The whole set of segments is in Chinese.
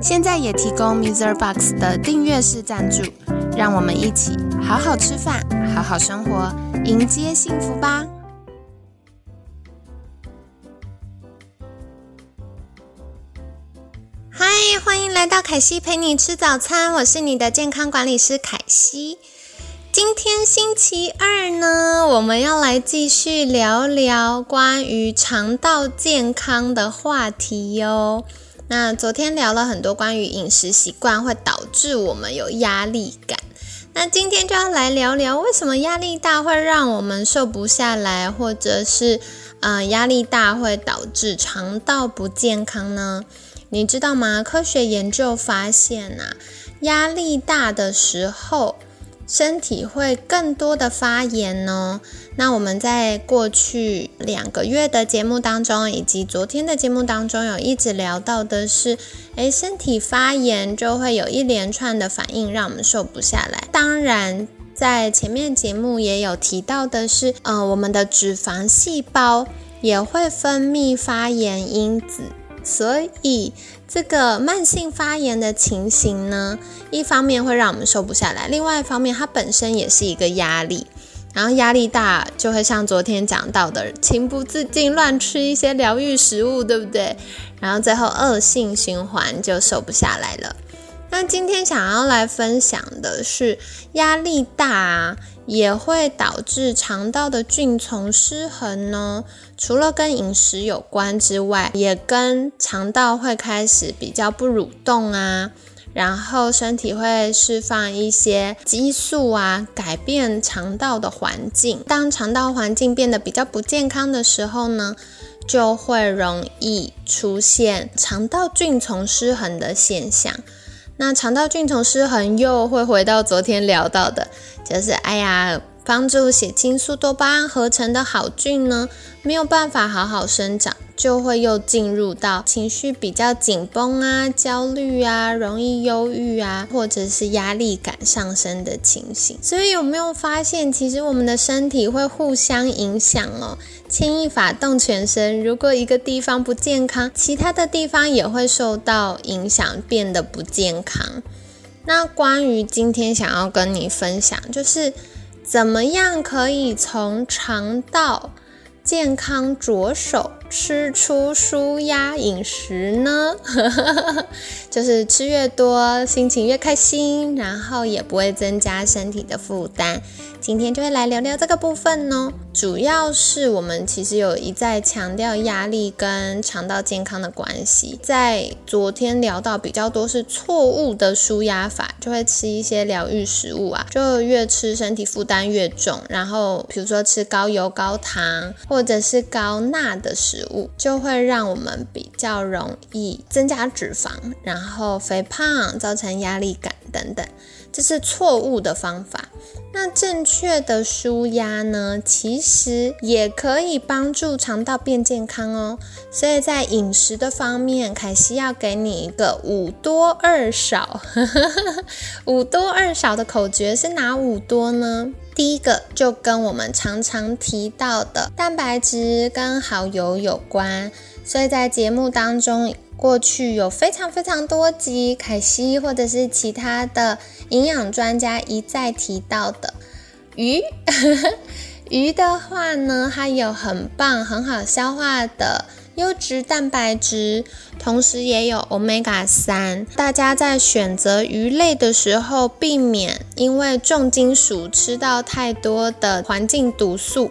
现在也提供 Mr. Box 的订阅式赞助，让我们一起好好吃饭，好好生活，迎接幸福吧！嗨，欢迎来到凯西陪你吃早餐，我是你的健康管理师凯西。今天星期二呢，我们要来继续聊聊关于肠道健康的话题哟。那昨天聊了很多关于饮食习惯会导致我们有压力感，那今天就要来聊聊为什么压力大会让我们瘦不下来，或者是呃压力大会导致肠道不健康呢？你知道吗？科学研究发现呐，压力大的时候。身体会更多的发炎哦。那我们在过去两个月的节目当中，以及昨天的节目当中，有一直聊到的是，诶，身体发炎就会有一连串的反应，让我们瘦不下来。当然，在前面节目也有提到的是，呃，我们的脂肪细胞也会分泌发炎因子。所以，这个慢性发炎的情形呢，一方面会让我们瘦不下来，另外一方面它本身也是一个压力，然后压力大就会像昨天讲到的，情不自禁乱吃一些疗愈食物，对不对？然后最后恶性循环就瘦不下来了。那今天想要来分享的是，压力大啊。也会导致肠道的菌丛失衡呢。除了跟饮食有关之外，也跟肠道会开始比较不蠕动啊，然后身体会释放一些激素啊，改变肠道的环境。当肠道环境变得比较不健康的时候呢，就会容易出现肠道菌丛失衡的现象。那肠道菌虫失衡又会回到昨天聊到的，就是哎呀，帮助血清素、多巴胺合成的好菌呢，没有办法好好生长。就会又进入到情绪比较紧绷啊、焦虑啊、容易忧郁啊，或者是压力感上升的情形。所以有没有发现，其实我们的身体会互相影响哦？牵一发动全身，如果一个地方不健康，其他的地方也会受到影响，变得不健康。那关于今天想要跟你分享，就是怎么样可以从肠道。健康着手吃出舒压饮食呢，就是吃越多，心情越开心，然后也不会增加身体的负担。今天就会来聊聊这个部分哦。主要是我们其实有一再强调压力跟肠道健康的关系，在昨天聊到比较多是错误的舒压法，就会吃一些疗愈食物啊，就越吃身体负担越重。然后比如说吃高油高糖或者是高钠的食物，就会让我们比较容易增加脂肪，然后肥胖，造成压力感等等。这是错误的方法。那正确的舒压呢？其实也可以帮助肠道变健康哦。所以在饮食的方面，凯西要给你一个五多二少。五多二少的口诀是哪五多呢？第一个就跟我们常常提到的蛋白质跟好油有关。所以在节目当中。过去有非常非常多集，凯西或者是其他的营养专家一再提到的鱼。鱼的话呢，它有很棒、很好消化的优质蛋白质，同时也有 omega 三。大家在选择鱼类的时候，避免因为重金属吃到太多的环境毒素。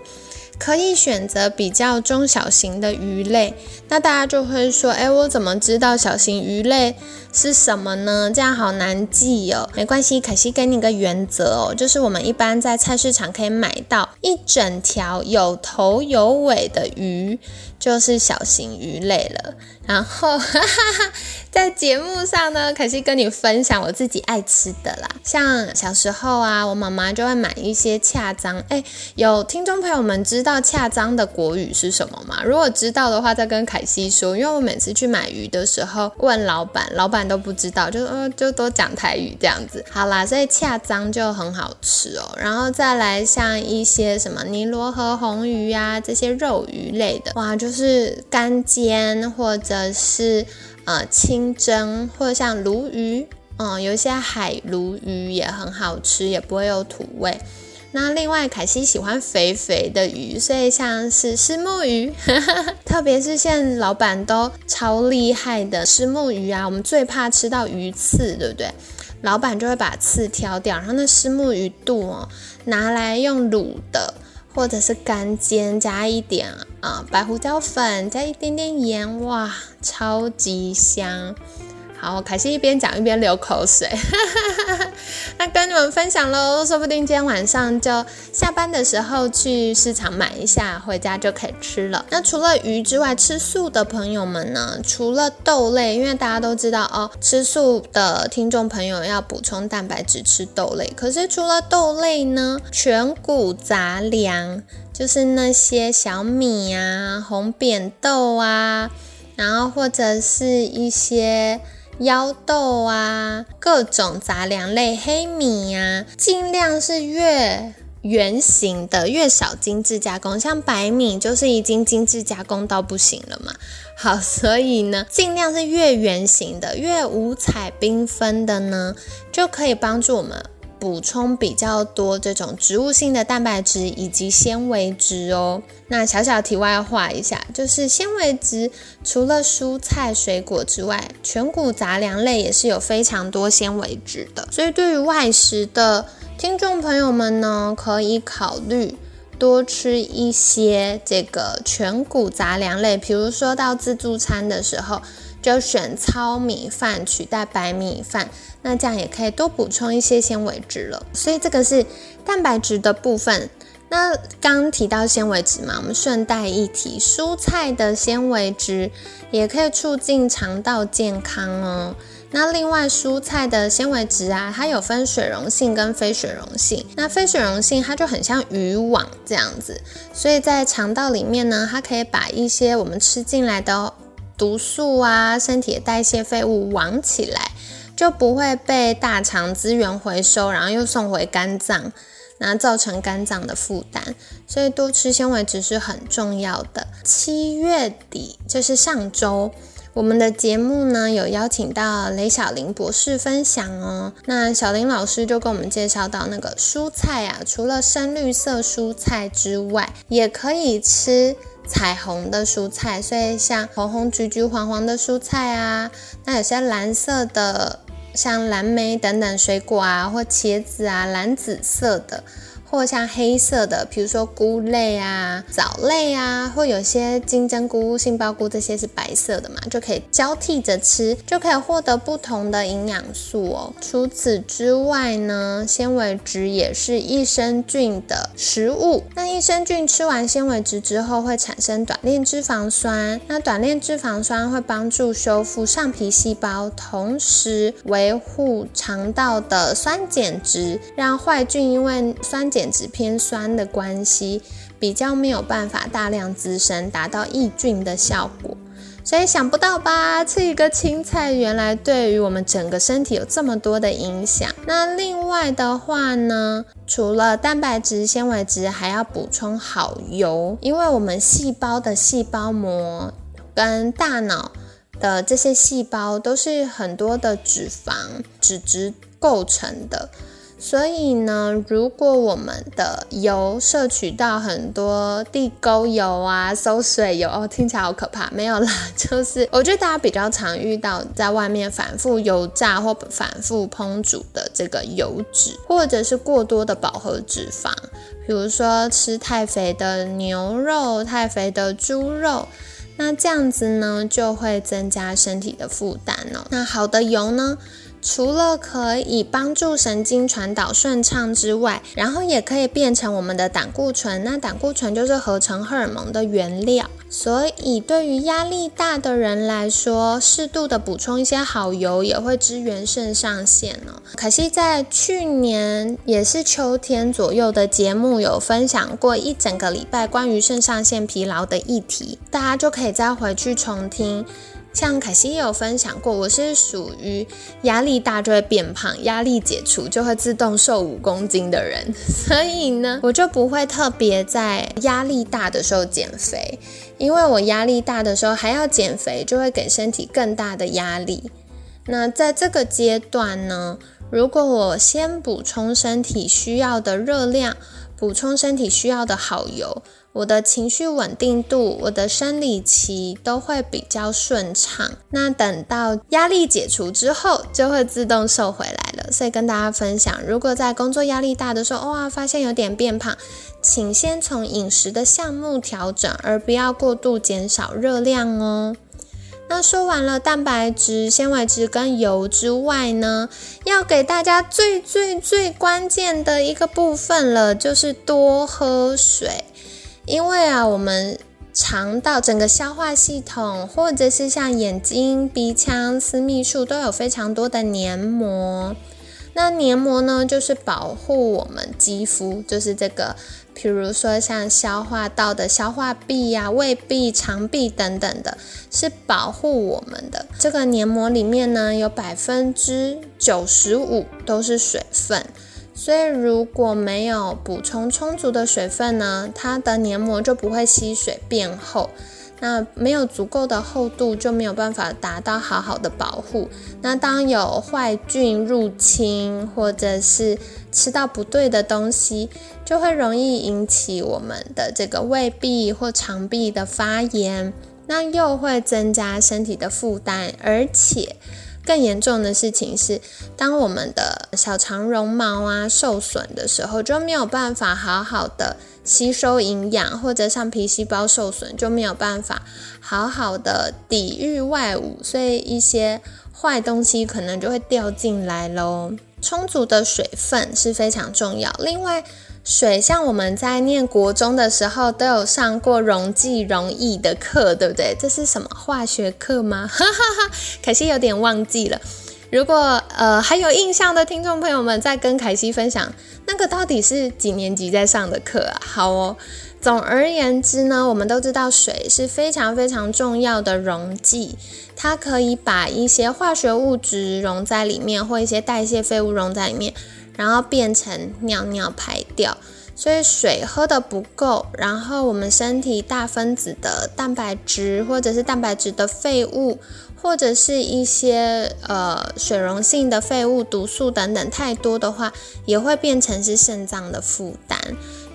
可以选择比较中小型的鱼类，那大家就会说，哎，我怎么知道小型鱼类是什么呢？这样好难记哦。没关系，可惜给你个原则哦，就是我们一般在菜市场可以买到一整条有头有尾的鱼，就是小型鱼类了。然后哈哈哈在节目上呢，可惜跟你分享我自己爱吃的啦。像小时候啊，我妈妈就会买一些恰章。哎，有听众朋友们知道恰章的国语是什么吗？如果知道的话，再跟凯西说。因为我每次去买鱼的时候，问老板，老板都不知道，就呃就都讲台语这样子。好啦，所以恰章就很好吃哦。然后再来像一些什么尼罗河红鱼呀，这些肉鱼类的，哇，就是干煎或者。是呃清蒸或者像鲈鱼，嗯，有一些海鲈鱼也很好吃，也不会有土味。那另外凯西喜欢肥肥的鱼，所以像是石目鱼，特别是现在老板都超厉害的石目鱼啊，我们最怕吃到鱼刺，对不对？老板就会把刺挑掉，然后那石目鱼肚哦拿来用卤的。或者是干煎，加一点啊白胡椒粉，加一点点盐，哇，超级香！好，凯西一边讲一边流口水。那跟你们分享喽，说不定今天晚上就下班的时候去市场买一下，回家就可以吃了。那除了鱼之外，吃素的朋友们呢？除了豆类，因为大家都知道哦，吃素的听众朋友要补充蛋白质，吃豆类。可是除了豆类呢，全谷杂粮，就是那些小米啊、红扁豆啊，然后或者是一些。腰豆啊，各种杂粮类，黑米呀，尽量是越圆形的，越少精致加工。像白米就是已经精致加工到不行了嘛。好，所以呢，尽量是越圆形的，越五彩缤纷的呢，就可以帮助我们。补充比较多这种植物性的蛋白质以及纤维质哦。那小小题外话一下，就是纤维质除了蔬菜水果之外，全谷杂粮类也是有非常多纤维质的。所以对于外食的听众朋友们呢，可以考虑多吃一些这个全谷杂粮类，比如说到自助餐的时候。就选糙米饭取代白米饭，那这样也可以多补充一些纤维质了。所以这个是蛋白质的部分。那刚提到纤维质嘛，我们顺带一提，蔬菜的纤维质也可以促进肠道健康哦。那另外蔬菜的纤维质啊，它有分水溶性跟非水溶性。那非水溶性它就很像渔网这样子，所以在肠道里面呢，它可以把一些我们吃进来的。毒素啊，身体的代谢废物网起来，就不会被大肠资源回收，然后又送回肝脏，那造成肝脏的负担。所以多吃纤维质是很重要的。七月底就是上周，我们的节目呢有邀请到雷小林博士分享哦。那小林老师就跟我们介绍到，那个蔬菜啊，除了深绿色蔬菜之外，也可以吃。彩虹的蔬菜，所以像红红、橘橘、黄黄的蔬菜啊，那有些蓝色的，像蓝莓等等水果啊，或茄子啊，蓝紫色的。或像黑色的，比如说菇类啊、藻类啊，或有些金针菇、杏鲍菇这些是白色的嘛，就可以交替着吃，就可以获得不同的营养素哦。除此之外呢，纤维质也是益生菌的食物。那益生菌吃完纤维质之后会产生短链脂肪酸，那短链脂肪酸会帮助修复上皮细胞，同时维护肠道的酸碱值，让坏菌因为酸碱。值偏酸的关系，比较没有办法大量滋生，达到抑菌的效果。所以想不到吧？吃一个青菜，原来对于我们整个身体有这么多的影响。那另外的话呢，除了蛋白质、纤维质，还要补充好油，因为我们细胞的细胞膜跟大脑的这些细胞都是很多的脂肪、脂质构成的。所以呢，如果我们的油摄取到很多地沟油啊、馊水油哦，听起来好可怕。没有啦，就是我觉得大家比较常遇到在外面反复油炸或反复烹煮的这个油脂，或者是过多的饱和脂肪，比如说吃太肥的牛肉、太肥的猪肉。那这样子呢，就会增加身体的负担哦。那好的油呢？除了可以帮助神经传导顺畅之外，然后也可以变成我们的胆固醇。那胆固醇就是合成荷尔蒙的原料，所以对于压力大的人来说，适度的补充一些好油也会支援肾上腺哦。可惜在去年也是秋天左右的节目有分享过一整个礼拜关于肾上腺疲劳的议题，大家就可以再回去重听。像凯西也有分享过，我是属于压力大就会变胖，压力解除就会自动瘦五公斤的人，所以呢，我就不会特别在压力大的时候减肥，因为我压力大的时候还要减肥，就会给身体更大的压力。那在这个阶段呢，如果我先补充身体需要的热量，补充身体需要的好油。我的情绪稳定度，我的生理期都会比较顺畅。那等到压力解除之后，就会自动瘦回来了。所以跟大家分享，如果在工作压力大的时候，哇，发现有点变胖，请先从饮食的项目调整，而不要过度减少热量哦。那说完了蛋白质、纤维质跟油之外呢，要给大家最最最关键的一个部分了，就是多喝水。因为啊，我们肠道整个消化系统，或者是像眼睛、鼻腔、私密处，都有非常多的黏膜。那黏膜呢，就是保护我们肌肤，就是这个，比如说像消化道的消化壁呀、胃壁、肠壁等等的，是保护我们的。这个黏膜里面呢，有百分之九十五都是水分。所以，如果没有补充充足的水分呢，它的黏膜就不会吸水变厚。那没有足够的厚度，就没有办法达到好好的保护。那当有坏菌入侵，或者是吃到不对的东西，就会容易引起我们的这个胃壁或肠壁的发炎，那又会增加身体的负担，而且。更严重的事情是，当我们的小肠绒毛啊受损的时候，就没有办法好好的吸收营养，或者像皮细胞受损就没有办法好好的抵御外物，所以一些坏东西可能就会掉进来喽。充足的水分是非常重要。另外，水像我们在念国中的时候都有上过溶剂溶液的课，对不对？这是什么化学课吗？哈哈哈，凯西有点忘记了。如果呃还有印象的听众朋友们，在跟凯西分享那个到底是几年级在上的课啊？好哦。总而言之呢，我们都知道水是非常非常重要的溶剂，它可以把一些化学物质溶在里面，或一些代谢废物溶在里面。然后变成尿尿排掉，所以水喝的不够，然后我们身体大分子的蛋白质或者是蛋白质的废物，或者是一些呃水溶性的废物、毒素等等太多的话，也会变成是肾脏的负担。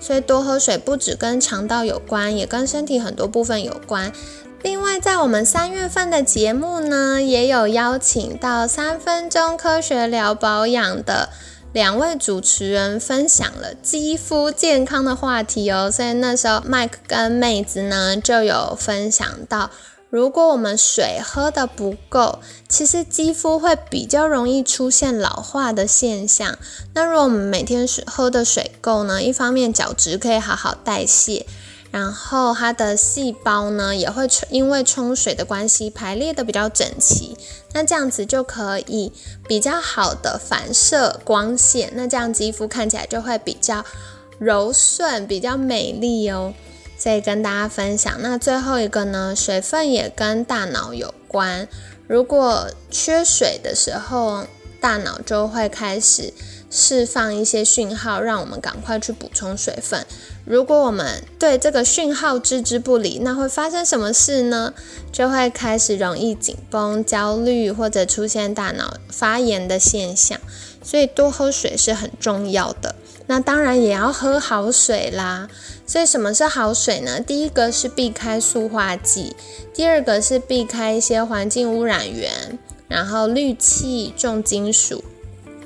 所以多喝水不只跟肠道有关，也跟身体很多部分有关。另外，在我们三月份的节目呢，也有邀请到三分钟科学聊保养的。两位主持人分享了肌肤健康的话题哦，所以那时候 Mike 跟妹子呢就有分享到，如果我们水喝的不够，其实肌肤会比较容易出现老化的现象。那如果我们每天水喝的水够呢，一方面角质可以好好代谢。然后它的细胞呢也会因为冲水的关系排列的比较整齐，那这样子就可以比较好的反射光线，那这样肌肤看起来就会比较柔顺、比较美丽哦。所以跟大家分享，那最后一个呢，水分也跟大脑有关，如果缺水的时候，大脑就会开始。释放一些讯号，让我们赶快去补充水分。如果我们对这个讯号置之不理，那会发生什么事呢？就会开始容易紧绷、焦虑，或者出现大脑发炎的现象。所以多喝水是很重要的。那当然也要喝好水啦。所以什么是好水呢？第一个是避开塑化剂，第二个是避开一些环境污染源，然后氯气、重金属。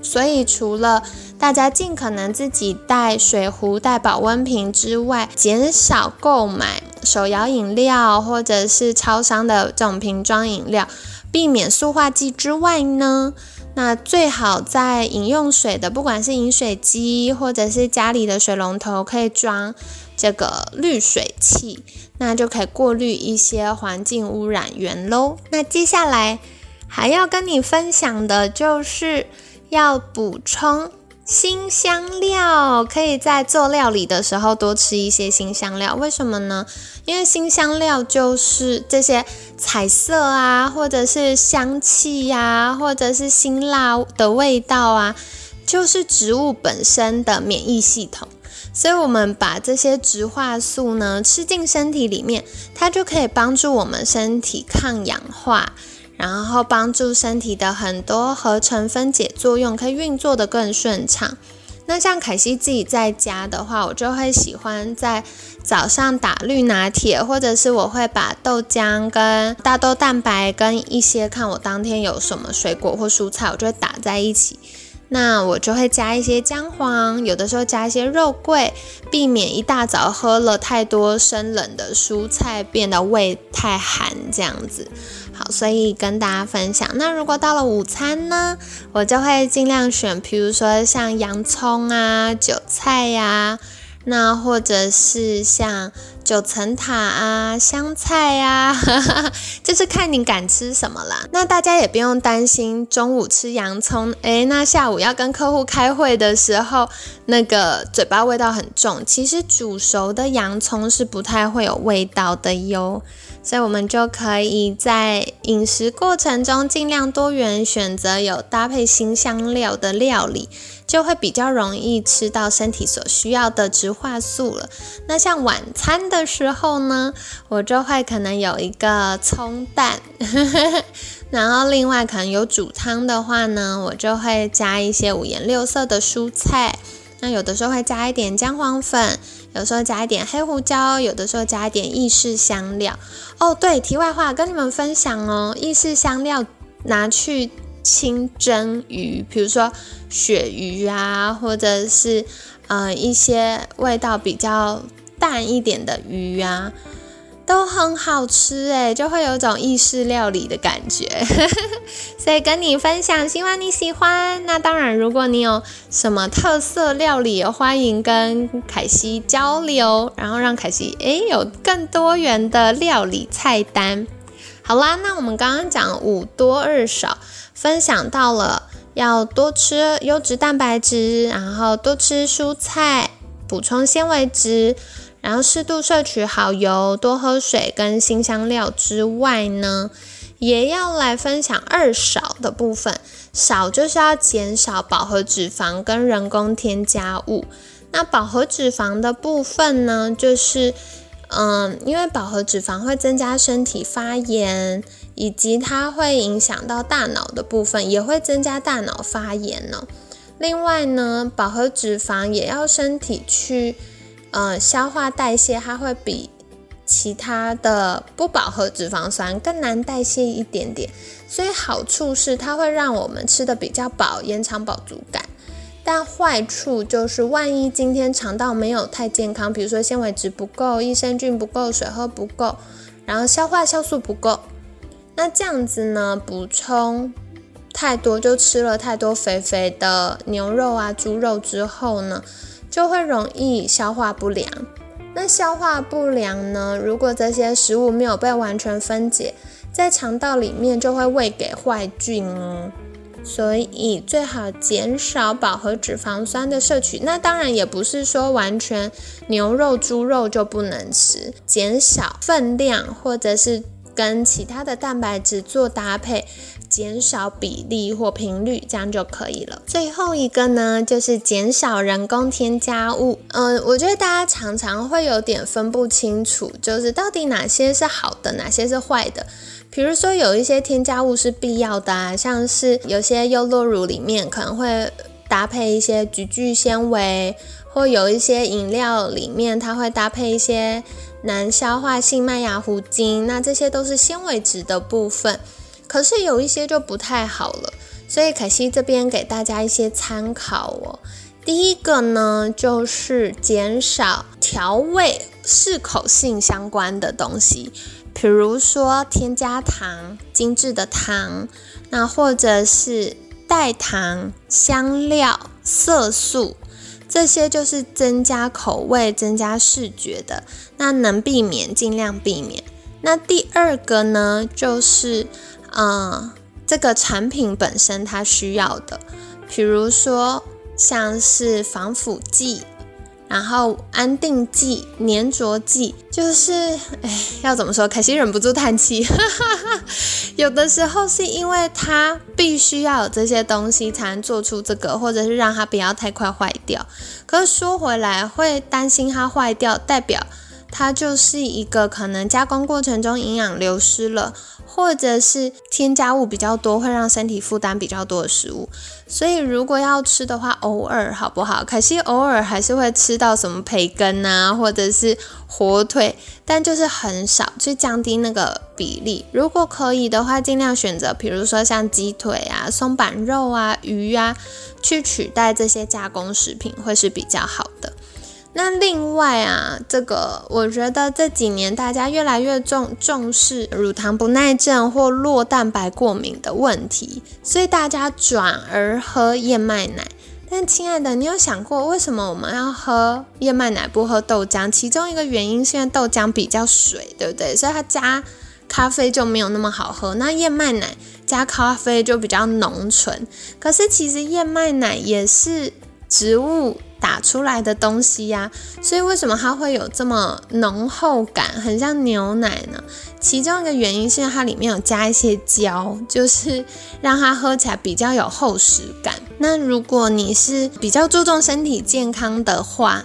所以，除了大家尽可能自己带水壶、带保温瓶之外，减少购买手摇饮料或者是超商的这种瓶装饮料，避免塑化剂之外呢，那最好在饮用水的，不管是饮水机或者是家里的水龙头，可以装这个滤水器，那就可以过滤一些环境污染源喽。那接下来还要跟你分享的就是要补充。新香料可以在做料理的时候多吃一些新香料，为什么呢？因为新香料就是这些彩色啊，或者是香气呀，或者是辛辣的味道啊，就是植物本身的免疫系统。所以，我们把这些植化素呢吃进身体里面，它就可以帮助我们身体抗氧化。然后帮助身体的很多合成分解作用可以运作的更顺畅。那像凯西自己在家的话，我就会喜欢在早上打绿拿铁，或者是我会把豆浆跟大豆蛋白跟一些看我当天有什么水果或蔬菜，我就会打在一起。那我就会加一些姜黄，有的时候加一些肉桂，避免一大早喝了太多生冷的蔬菜，变得胃太寒这样子。好，所以跟大家分享。那如果到了午餐呢，我就会尽量选，比如说像洋葱啊、韭菜呀，那或者是像。九层塔啊，香菜啊，就是看你敢吃什么啦。那大家也不用担心中午吃洋葱，诶，那下午要跟客户开会的时候，那个嘴巴味道很重。其实煮熟的洋葱是不太会有味道的哟。所以，我们就可以在饮食过程中尽量多元选择有搭配新香料的料理，就会比较容易吃到身体所需要的植化素了。那像晚餐的时候呢，我就会可能有一个葱蛋，然后另外可能有煮汤的话呢，我就会加一些五颜六色的蔬菜。那有的时候会加一点姜黄粉。有时候加一点黑胡椒，有的时候加一点意式香料。哦，对，题外话跟你们分享哦，意式香料拿去清蒸鱼，比如说鳕鱼啊，或者是呃一些味道比较淡一点的鱼啊。都很好吃诶，就会有种意式料理的感觉，所以跟你分享，希望你喜欢。那当然，如果你有什么特色料理，欢迎跟凯西交流，然后让凯西诶有更多元的料理菜单。好啦，那我们刚刚讲五多二少，分享到了要多吃优质蛋白质，然后多吃蔬菜，补充纤维质。然后适度摄取好油，多喝水跟新香料之外呢，也要来分享二少的部分。少就是要减少饱和脂肪跟人工添加物。那饱和脂肪的部分呢，就是嗯，因为饱和脂肪会增加身体发炎，以及它会影响到大脑的部分，也会增加大脑发炎呢。另外呢，饱和脂肪也要身体去。呃，消化代谢它会比其他的不饱和脂肪酸更难代谢一点点，所以好处是它会让我们吃的比较饱，延长饱足感。但坏处就是，万一今天肠道没有太健康，比如说纤维质不够、益生菌不够、水喝不够，然后消化酵素不够，那这样子呢，补充太多就吃了太多肥肥的牛肉啊、猪肉之后呢？就会容易消化不良。那消化不良呢？如果这些食物没有被完全分解，在肠道里面就会喂给坏菌哦。所以最好减少饱和脂肪酸的摄取。那当然也不是说完全牛肉、猪肉就不能吃，减少分量或者是跟其他的蛋白质做搭配。减少比例或频率，这样就可以了。最后一个呢，就是减少人工添加物。嗯，我觉得大家常常会有点分不清楚，就是到底哪些是好的，哪些是坏的。比如说有一些添加物是必要的啊，像是有些优酪乳里面可能会搭配一些菊苣纤维，或有一些饮料里面它会搭配一些难消化性麦芽糊精，那这些都是纤维质的部分。可是有一些就不太好了，所以凯西这边给大家一些参考哦。第一个呢，就是减少调味适口性相关的东西，比如说添加糖、精致的糖，那或者是代糖、香料、色素，这些就是增加口味、增加视觉的。那能避免尽量避免。那第二个呢，就是呃，这个产品本身它需要的，比如说。像是防腐剂，然后安定剂、粘着剂，就是哎，要怎么说？可惜忍不住叹气。有的时候是因为它必须要有这些东西才能做出这个，或者是让它不要太快坏掉。可是说回来，会担心它坏掉，代表它就是一个可能加工过程中营养流失了。或者是添加物比较多，会让身体负担比较多的食物，所以如果要吃的话，偶尔好不好？可惜偶尔还是会吃到什么培根啊，或者是火腿，但就是很少，去降低那个比例。如果可以的话，尽量选择，比如说像鸡腿啊、松板肉啊、鱼啊，去取代这些加工食品，会是比较好的。那另外啊，这个我觉得这几年大家越来越重重视乳糖不耐症或酪蛋白过敏的问题，所以大家转而喝燕麦奶。但亲爱的，你有想过为什么我们要喝燕麦奶不喝豆浆？其中一个原因是因为豆浆比较水，对不对？所以它加咖啡就没有那么好喝。那燕麦奶加咖啡就比较浓醇。可是其实燕麦奶也是植物。打出来的东西呀，所以为什么它会有这么浓厚感，很像牛奶呢？其中一个原因是它里面有加一些胶，就是让它喝起来比较有厚实感。那如果你是比较注重身体健康的话，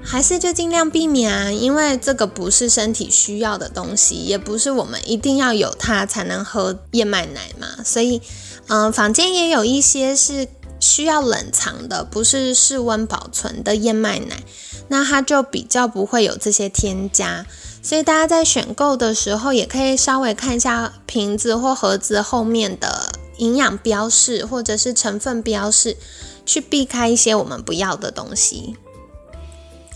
还是就尽量避免啊，因为这个不是身体需要的东西，也不是我们一定要有它才能喝燕麦奶嘛。所以，嗯，坊间也有一些是。需要冷藏的，不是室温保存的燕麦奶，那它就比较不会有这些添加。所以大家在选购的时候，也可以稍微看一下瓶子或盒子后面的营养标示或者是成分标示，去避开一些我们不要的东西。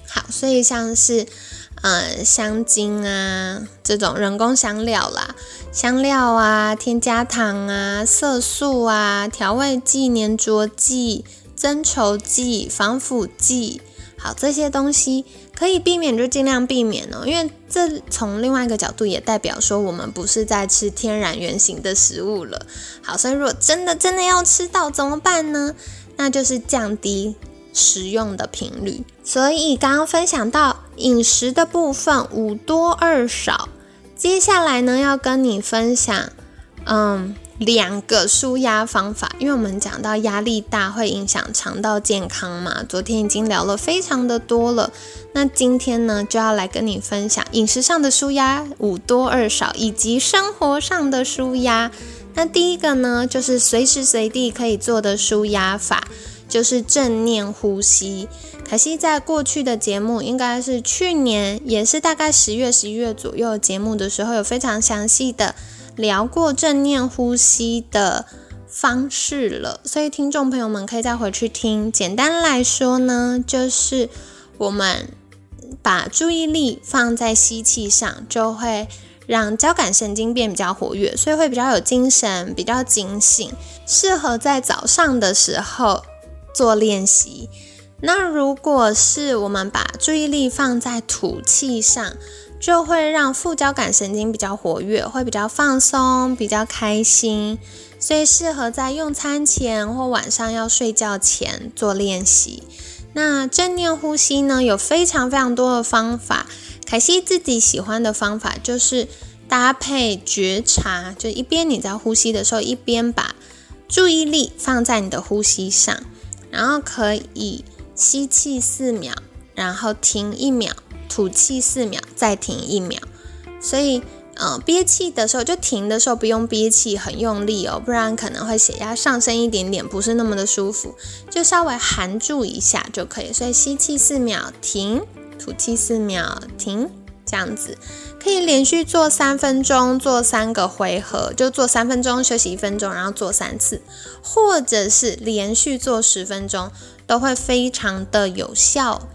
好，所以像是。嗯，香精啊，这种人工香料啦，香料啊，添加糖啊，色素啊，调味剂、粘着剂、增稠剂、防腐剂，好，这些东西可以避免就尽量避免哦，因为这从另外一个角度也代表说我们不是在吃天然原形的食物了。好，所以如果真的真的要吃到怎么办呢？那就是降低。食用的频率，所以刚刚分享到饮食的部分五多二少，接下来呢要跟你分享，嗯，两个舒压方法，因为我们讲到压力大会影响肠道健康嘛，昨天已经聊了非常的多了，那今天呢就要来跟你分享饮食上的舒压五多二少，以及生活上的舒压。那第一个呢就是随时随地可以做的舒压法。就是正念呼吸。可惜在过去的节目，应该是去年，也是大概十月、十一月左右节目的时候，有非常详细的聊过正念呼吸的方式了。所以听众朋友们可以再回去听。简单来说呢，就是我们把注意力放在吸气上，就会让交感神经变比较活跃，所以会比较有精神，比较警醒，适合在早上的时候。做练习，那如果是我们把注意力放在吐气上，就会让副交感神经比较活跃，会比较放松，比较开心，所以适合在用餐前或晚上要睡觉前做练习。那正念呼吸呢，有非常非常多的方法。凯西自己喜欢的方法就是搭配觉察，就一边你在呼吸的时候，一边把注意力放在你的呼吸上。然后可以吸气四秒，然后停一秒，吐气四秒，再停一秒。所以，呃，憋气的时候就停的时候不用憋气很用力哦，不然可能会血压上升一点点，不是那么的舒服。就稍微含住一下就可以。所以吸气四秒，停；吐气四秒，停；这样子，可以连续做三分钟，做三个回合，就做三分钟休息一分钟，然后做三次，或者是连续做十分钟，都会非常的有效。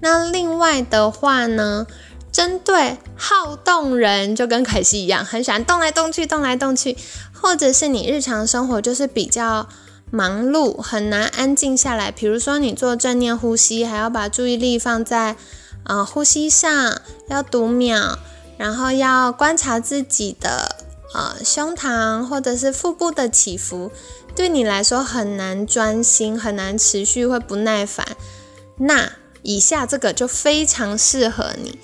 那另外的话呢，针对好动人，就跟凯西一样，很喜欢动来动去，动来动去，或者是你日常生活就是比较忙碌，很难安静下来。比如说你做正念呼吸，还要把注意力放在呃呼吸上，要读秒，然后要观察自己的呃胸膛或者是腹部的起伏，对你来说很难专心，很难持续，会不耐烦。那以下这个就非常适合你。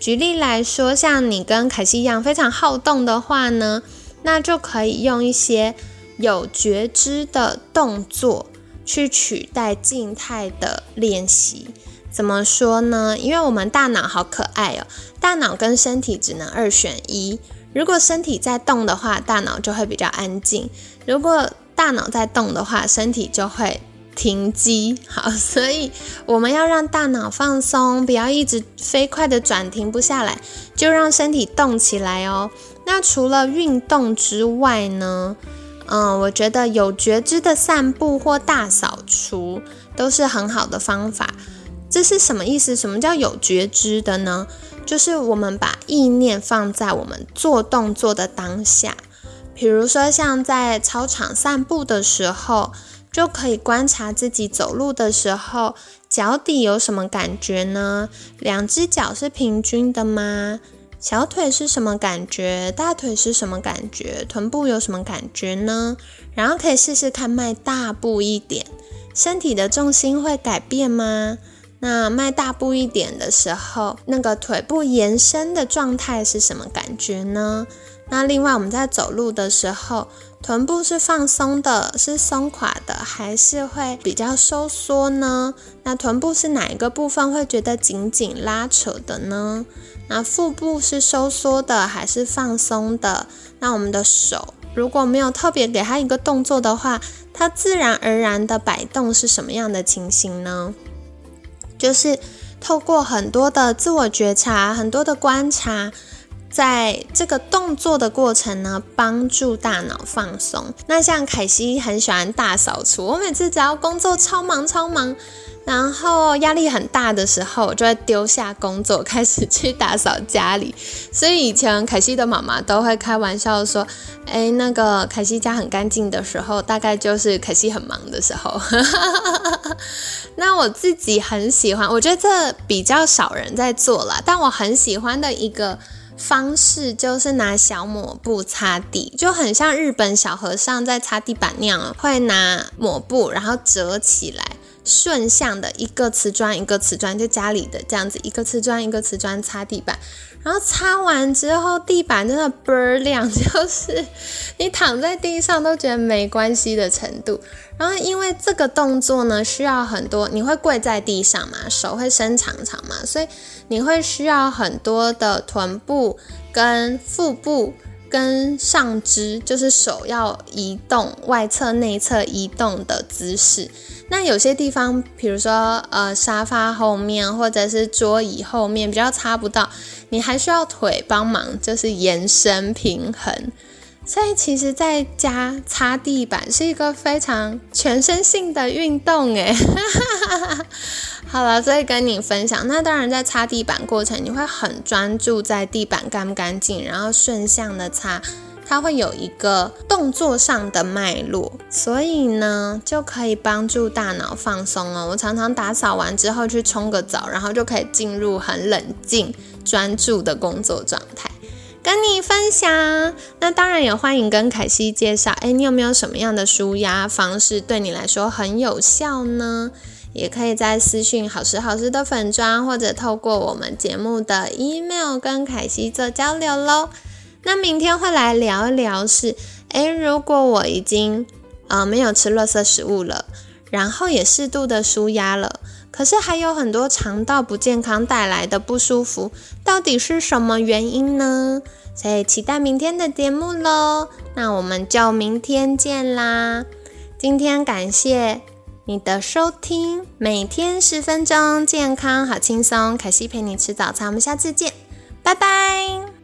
举例来说，像你跟凯西一样非常好动的话呢，那就可以用一些有觉知的动作去取代静态的练习。怎么说呢？因为我们大脑好可爱哦，大脑跟身体只能二选一。如果身体在动的话，大脑就会比较安静；如果大脑在动的话，身体就会。停机，好，所以我们要让大脑放松，不要一直飞快的转，停不下来，就让身体动起来哦。那除了运动之外呢？嗯，我觉得有觉知的散步或大扫除都是很好的方法。这是什么意思？什么叫有觉知的呢？就是我们把意念放在我们做动作的当下，比如说像在操场散步的时候。就可以观察自己走路的时候，脚底有什么感觉呢？两只脚是平均的吗？小腿是什么感觉？大腿是什么感觉？臀部有什么感觉呢？然后可以试试看迈大步一点，身体的重心会改变吗？那迈大步一点的时候，那个腿部延伸的状态是什么感觉呢？那另外我们在走路的时候。臀部是放松的，是松垮的，还是会比较收缩呢？那臀部是哪一个部分会觉得紧紧拉扯的呢？那腹部是收缩的还是放松的？那我们的手如果没有特别给它一个动作的话，它自然而然的摆动是什么样的情形呢？就是透过很多的自我觉察，很多的观察。在这个动作的过程呢，帮助大脑放松。那像凯西很喜欢大扫除，我每次只要工作超忙超忙，然后压力很大的时候，就会丢下工作，开始去打扫家里。所以以前凯西的妈妈都会开玩笑说：“哎，那个凯西家很干净的时候，大概就是凯西很忙的时候。”那我自己很喜欢，我觉得这比较少人在做了，但我很喜欢的一个。方式就是拿小抹布擦地，就很像日本小和尚在擦地板那样，会拿抹布，然后折起来，顺向的一个瓷砖一个瓷砖，就家里的这样子，一个瓷砖一个瓷砖擦地板。然后擦完之后，地板真的倍儿亮，就是你躺在地上都觉得没关系的程度。然后因为这个动作呢，需要很多，你会跪在地上嘛，手会伸长长嘛，所以你会需要很多的臀部、跟腹部、跟上肢，就是手要移动，外侧、内侧移动的姿势。那有些地方，比如说呃沙发后面或者是桌椅后面比较擦不到，你还需要腿帮忙，就是延伸平衡。所以其实在家擦地板是一个非常全身性的运动诶。好了，所以跟你分享。那当然在擦地板过程，你会很专注在地板干不干净，然后顺向的擦。它会有一个动作上的脉络，所以呢就可以帮助大脑放松哦。我常常打扫完之后去冲个澡，然后就可以进入很冷静、专注的工作状态，跟你分享。那当然也欢迎跟凯西介绍，哎，你有没有什么样的舒压方式对你来说很有效呢？也可以在私讯好时好时的粉砖，或者透过我们节目的 email 跟凯西做交流喽。那明天会来聊一聊是，诶，如果我已经呃没有吃垃圾食物了，然后也适度的舒压了，可是还有很多肠道不健康带来的不舒服，到底是什么原因呢？所以期待明天的节目喽。那我们就明天见啦。今天感谢你的收听，每天十分钟，健康好轻松，凯西陪你吃早餐，我们下次见。拜拜。